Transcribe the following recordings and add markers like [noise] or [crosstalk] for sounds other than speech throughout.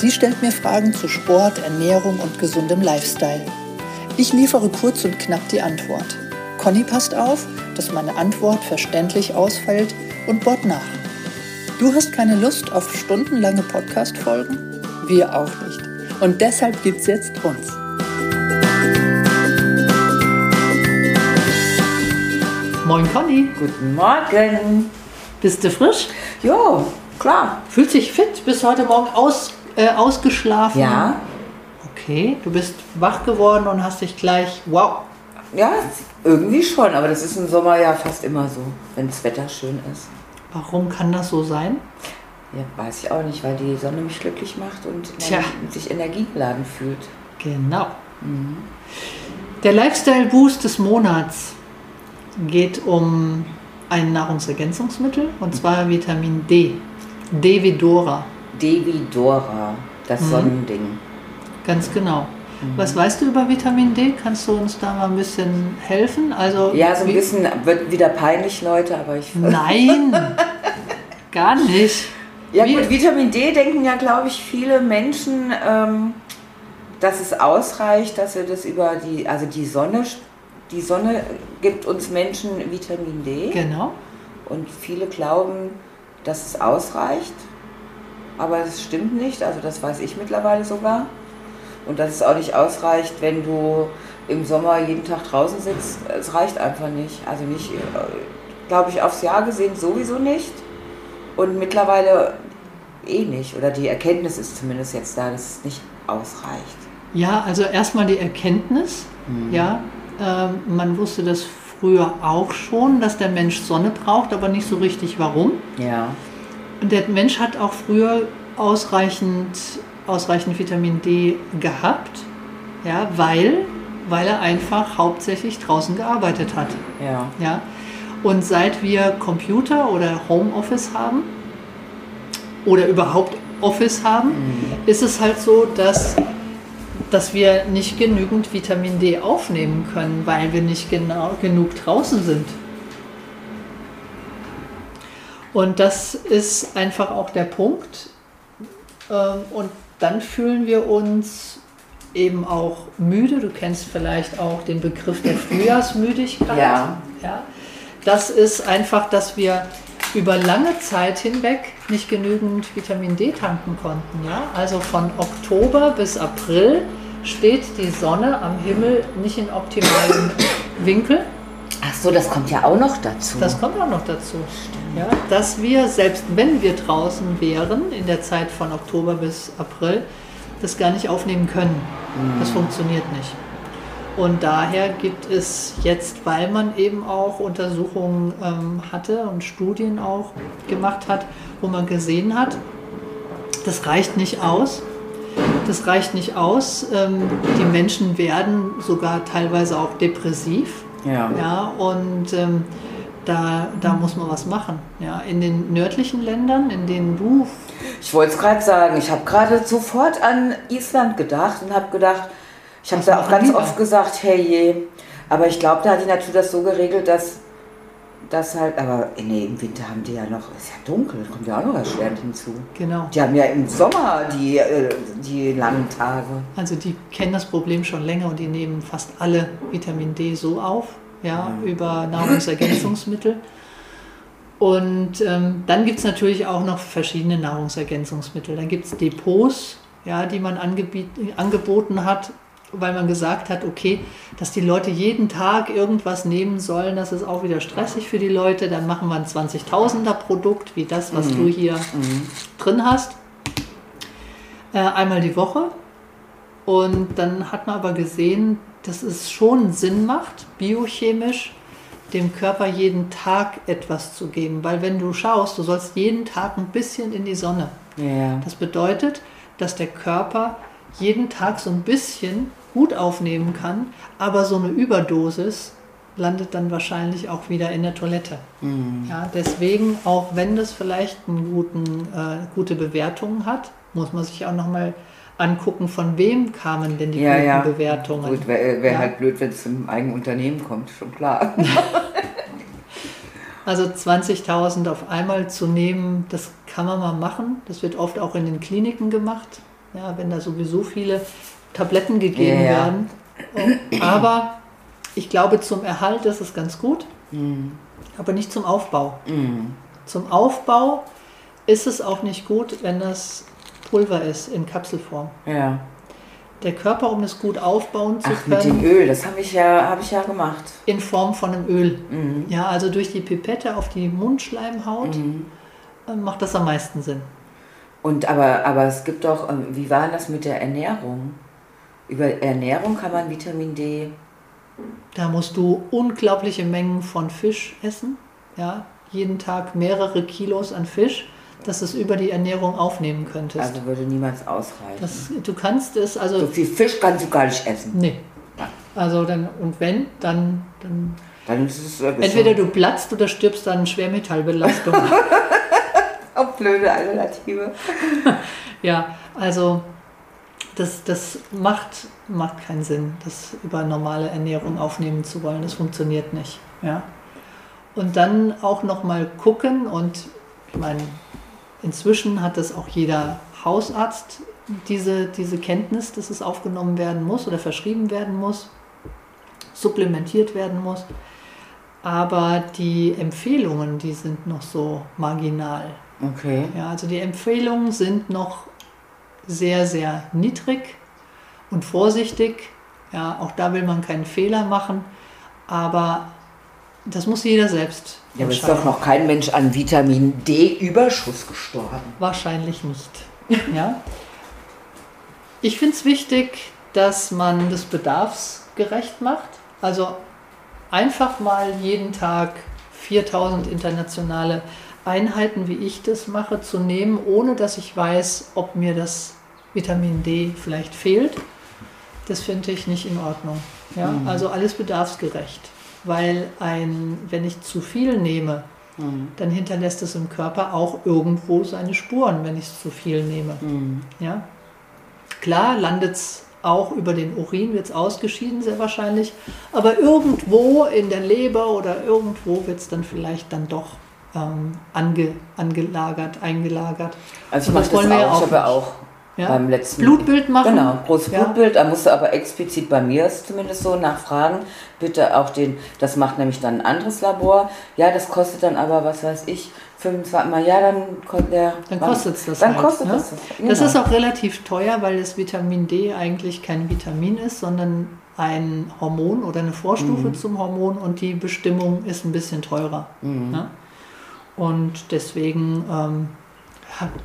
Sie stellt mir Fragen zu Sport, Ernährung und gesundem Lifestyle. Ich liefere kurz und knapp die Antwort. Conny passt auf, dass meine Antwort verständlich ausfällt und bohrt nach. Du hast keine Lust auf stundenlange Podcast-Folgen? Wir auch nicht. Und deshalb gibt's jetzt uns. Moin Conny. Guten Morgen. Bist du frisch? Jo, klar. Fühlt sich fit? Bist heute Morgen aus, äh, ausgeschlafen? Ja. Okay, du bist wach geworden und hast dich gleich, wow. Ja, irgendwie schon, aber das ist im Sommer ja fast immer so, wenn das Wetter schön ist. Warum kann das so sein? Ja, weiß ich auch nicht, weil die Sonne mich glücklich macht und man sich energiegeladen fühlt. Genau. Der Lifestyle-Boost des Monats geht um ein Nahrungsergänzungsmittel und zwar Vitamin D. D wie Dora. Devidora, das Mhm. Sonnending. Ganz genau. Was weißt du über Vitamin D? Kannst du uns da mal ein bisschen helfen? Also Ja, so ein bisschen wird wieder peinlich, Leute, aber ich. [laughs] Nein, gar nicht. Ja Wie- gut, Vitamin D denken ja, glaube ich, viele Menschen, ähm, dass es ausreicht, dass wir das über die, also die Sonne, die Sonne gibt uns Menschen Vitamin D Genau. und viele glauben, dass es ausreicht, aber es stimmt nicht, also das weiß ich mittlerweile sogar. Und dass es auch nicht ausreicht, wenn du im Sommer jeden Tag draußen sitzt, es reicht einfach nicht. Also nicht, äh, glaube ich, aufs Jahr gesehen sowieso nicht. Und mittlerweile eh nicht. Oder die Erkenntnis ist zumindest jetzt da, dass es nicht ausreicht. Ja, also erstmal die Erkenntnis. Ja, ähm, man wusste das früher auch schon, dass der Mensch Sonne braucht, aber nicht so richtig warum. Ja. Und der Mensch hat auch früher ausreichend, ausreichend Vitamin D gehabt, ja, weil, weil er einfach hauptsächlich draußen gearbeitet hat. Ja. Ja? Und seit wir Computer oder Homeoffice haben oder überhaupt Office haben, ist es halt so, dass, dass wir nicht genügend Vitamin D aufnehmen können, weil wir nicht genau, genug draußen sind. Und das ist einfach auch der Punkt. Ähm, Und dann fühlen wir uns eben auch müde. Du kennst vielleicht auch den Begriff der Frühjahrsmüdigkeit. Ja. Ja, das ist einfach, dass wir über lange Zeit hinweg nicht genügend Vitamin D tanken konnten. Ja? Also von Oktober bis April steht die Sonne am Himmel nicht in optimalem Winkel. Ach so, das kommt ja auch noch dazu. Das kommt auch noch dazu. Ja, dass wir, selbst wenn wir draußen wären, in der Zeit von Oktober bis April, das gar nicht aufnehmen können. Das funktioniert nicht. Und daher gibt es jetzt, weil man eben auch Untersuchungen ähm, hatte und Studien auch gemacht hat, wo man gesehen hat, das reicht nicht aus. Das reicht nicht aus. Ähm, die Menschen werden sogar teilweise auch depressiv. Ja. Ja, und ähm, da, da muss man was machen. Ja, in den nördlichen Ländern, in denen du Ich wollte es gerade sagen, ich habe gerade sofort an Island gedacht und habe gedacht, ich habe da auch ganz oft gesagt, hey je. Aber ich glaube, da hat die Natur das so geregelt, dass das halt, aber nee, im Winter haben die ja noch, ist ja dunkel, kommt ja auch noch erschwerend hinzu. genau, Die haben ja im Sommer die, äh, die langen Tage. also die kennen das Problem schon länger und die nehmen fast alle Vitamin D so auf, ja, über Nahrungsergänzungsmittel. Und ähm, dann gibt es natürlich auch noch verschiedene Nahrungsergänzungsmittel. Dann gibt es Depots, ja, die man angeboten hat, weil man gesagt hat, okay, dass die Leute jeden Tag irgendwas nehmen sollen, das ist auch wieder stressig für die Leute. Dann machen wir ein 20.000er Produkt, wie das, was du hier drin hast, äh, einmal die Woche. Und dann hat man aber gesehen, dass es schon Sinn macht, biochemisch dem Körper jeden Tag etwas zu geben. Weil wenn du schaust, du sollst jeden Tag ein bisschen in die Sonne. Ja. Das bedeutet, dass der Körper jeden Tag so ein bisschen gut aufnehmen kann, aber so eine Überdosis landet dann wahrscheinlich auch wieder in der Toilette. Mhm. Ja, deswegen, auch wenn das vielleicht eine guten, äh, gute Bewertungen hat, muss man sich auch nochmal angucken, von wem kamen denn die Ja, guten ja. Bewertungen. Gut, wäre wär Ja. halt blöd, wenn es zum eigenen Unternehmen kommt, schon klar. [laughs] Also 20.000 auf einmal zu nehmen, das kann man mal machen. Das wird oft auch in den Kliniken gemacht, ja, wenn da sowieso viele Tabletten gegeben Ja, werden. Aber ich glaube, zum Erhalt ist es ganz gut, Mhm. aber nicht zum Aufbau. Mhm. Zum Aufbau ist es auch nicht gut, wenn das Pulver ist in Kapselform. Ja. Der Körper, um es gut aufbauen zu Ach, mit dem können, Öl, das habe ich, ja, hab ich ja gemacht. in Form von einem Öl. Mhm. Ja, also durch die Pipette auf die Mundschleimhaut Mhm. äh, macht das am meisten Sinn. Und aber, aber es gibt doch, ähm, wie war das mit der Ernährung? Über Ernährung kann man Vitamin D. Da musst du unglaubliche Mengen von Fisch essen. Ja, jeden Tag mehrere Kilos an Fisch, dass du es über die Ernährung aufnehmen könntest. Also würde niemals ausreichen. das, du kannst es, so also, viel Fisch kannst du gar nicht essen. nee. Also dann, und wenn, dann, dann Dann ist es entweder du platzt oder stirbst an Schwermetallbelastung. [laughs] auch blöde Alternative. [laughs] ja, also das, das macht, macht keinen Sinn, das über normale Ernährung aufnehmen zu wollen. Das funktioniert nicht. Ja. Und dann auch nochmal gucken und ich meine, inzwischen hat das auch jeder Hausarzt diese, diese Kenntnis, dass es aufgenommen werden muss oder verschrieben werden muss, supplementiert werden muss. Aber die Empfehlungen, die sind noch so marginal. Okay. Ja, also die Empfehlungen sind noch sehr, sehr niedrig und vorsichtig. Ja, auch da will man keinen Fehler machen, aber das muss jeder selbst Ja, aber ist doch noch kein Mensch an Vitamin D-Überschuss gestorben. Wahrscheinlich nicht. Ja? Ich finde es wichtig, dass man das bedarfsgerecht macht. Also einfach mal jeden Tag 4000 internationale Einheiten, wie ich das mache, zu nehmen, ohne dass ich weiß, ob mir das Vitamin D vielleicht fehlt. Das finde ich nicht in Ordnung. Ja? Mhm. Also alles bedarfsgerecht. Weil ein, wenn ich zu viel nehme, Mhm. dann hinterlässt es im Körper auch irgendwo seine Spuren, wenn ich es zu viel nehme. Mhm. Ja? Klar landet es auch über den Urin, wird es ausgeschieden, sehr wahrscheinlich, aber irgendwo in der Leber oder irgendwo wird es dann vielleicht dann doch ähm, ange, angelagert, eingelagert. Also ich mache das das, auch. auch Ich habe auch Ja? beim letzten Blutbild machen. Genau, großes Ja. Blutbild. Da musst du aber explizit bei mir zumindest so nachfragen. Bitte auch den, das macht nämlich dann ein anderes Labor. Ja, das kostet dann aber, was weiß ich, 25 Mal. Ja, dann der. Dann kostet es das Dann halt, kostet ne? das. das. Das genau. ist auch relativ teuer, weil das Vitamin D eigentlich kein Vitamin ist, sondern ein Hormon oder eine Vorstufe Mhm. zum Hormon und die Bestimmung ist ein bisschen teurer. Mhm. Ne? Und deswegen ähm,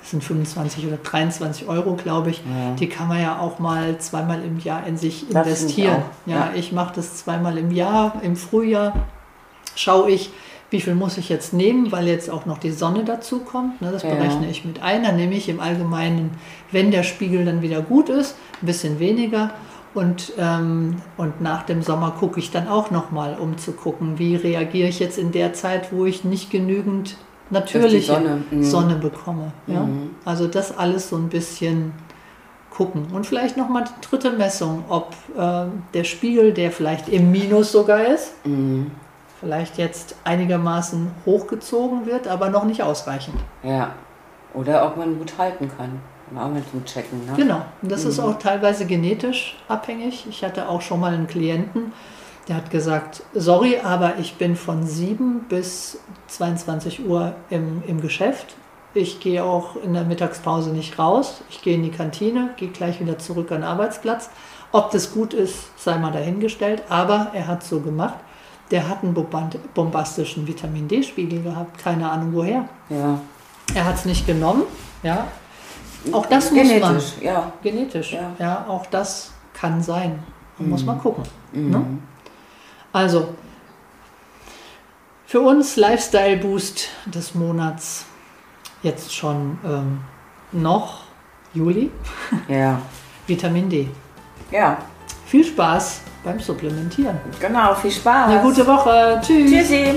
das sind 25 oder 23 Euro, glaube ich. Ja. Die kann man ja auch mal zweimal im Jahr in sich ich investieren. auch, Ja, ja. ich mache das zweimal im Jahr. Im Frühjahr schaue ich, wie viel muss ich jetzt nehmen, weil jetzt auch noch die Sonne dazu kommt. Ne, das Ja. berechne ich mit ein. Dann nehme ich im Allgemeinen, wenn der Spiegel dann wieder gut ist, ein bisschen weniger. Und, ähm, und nach dem Sommer gucke ich dann auch nochmal, um zu gucken, wie reagiere ich jetzt in der Zeit, wo ich nicht genügend natürliche Sonne, mhm. Sonne bekomme. Ja? Mhm. Also das alles so ein bisschen gucken. Und vielleicht nochmal die dritte Messung, ob ähm, der Spiegel, der vielleicht im Minus sogar ist, Mhm. vielleicht jetzt einigermaßen hochgezogen wird, aber noch nicht ausreichend. Ja. Oder ob man gut halten kann. Auch mit zum Checken. Ne? Genau. Und das ist Mhm. auch teilweise genetisch abhängig. Ich hatte auch schon mal einen Klienten, der hat gesagt, sorry, aber ich bin von 7 bis 22 Uhr im, im Geschäft. Ich gehe auch in der Mittagspause nicht raus. Ich gehe in die Kantine, gehe gleich wieder zurück an den Arbeitsplatz. Ob das gut ist, sei mal dahingestellt. Aber er hat so gemacht. Der hat einen bombastischen Vitamin D-Spiegel gehabt. Keine Ahnung woher. Ja. Er hat es nicht genommen. Ja. Auch das muss man. Genetisch, ja. Genetisch, ja. Ja. auch das kann sein. Man muss mal gucken. Mhm. Ne? Also, für uns Lifestyle Boost des Monats jetzt schon ähm, noch Juli, Ja. [laughs] Vitamin D. Ja. viel Spaß beim Supplementieren. Genau, viel Spaß. Eine gute Woche. Tschüss. Tschüssi.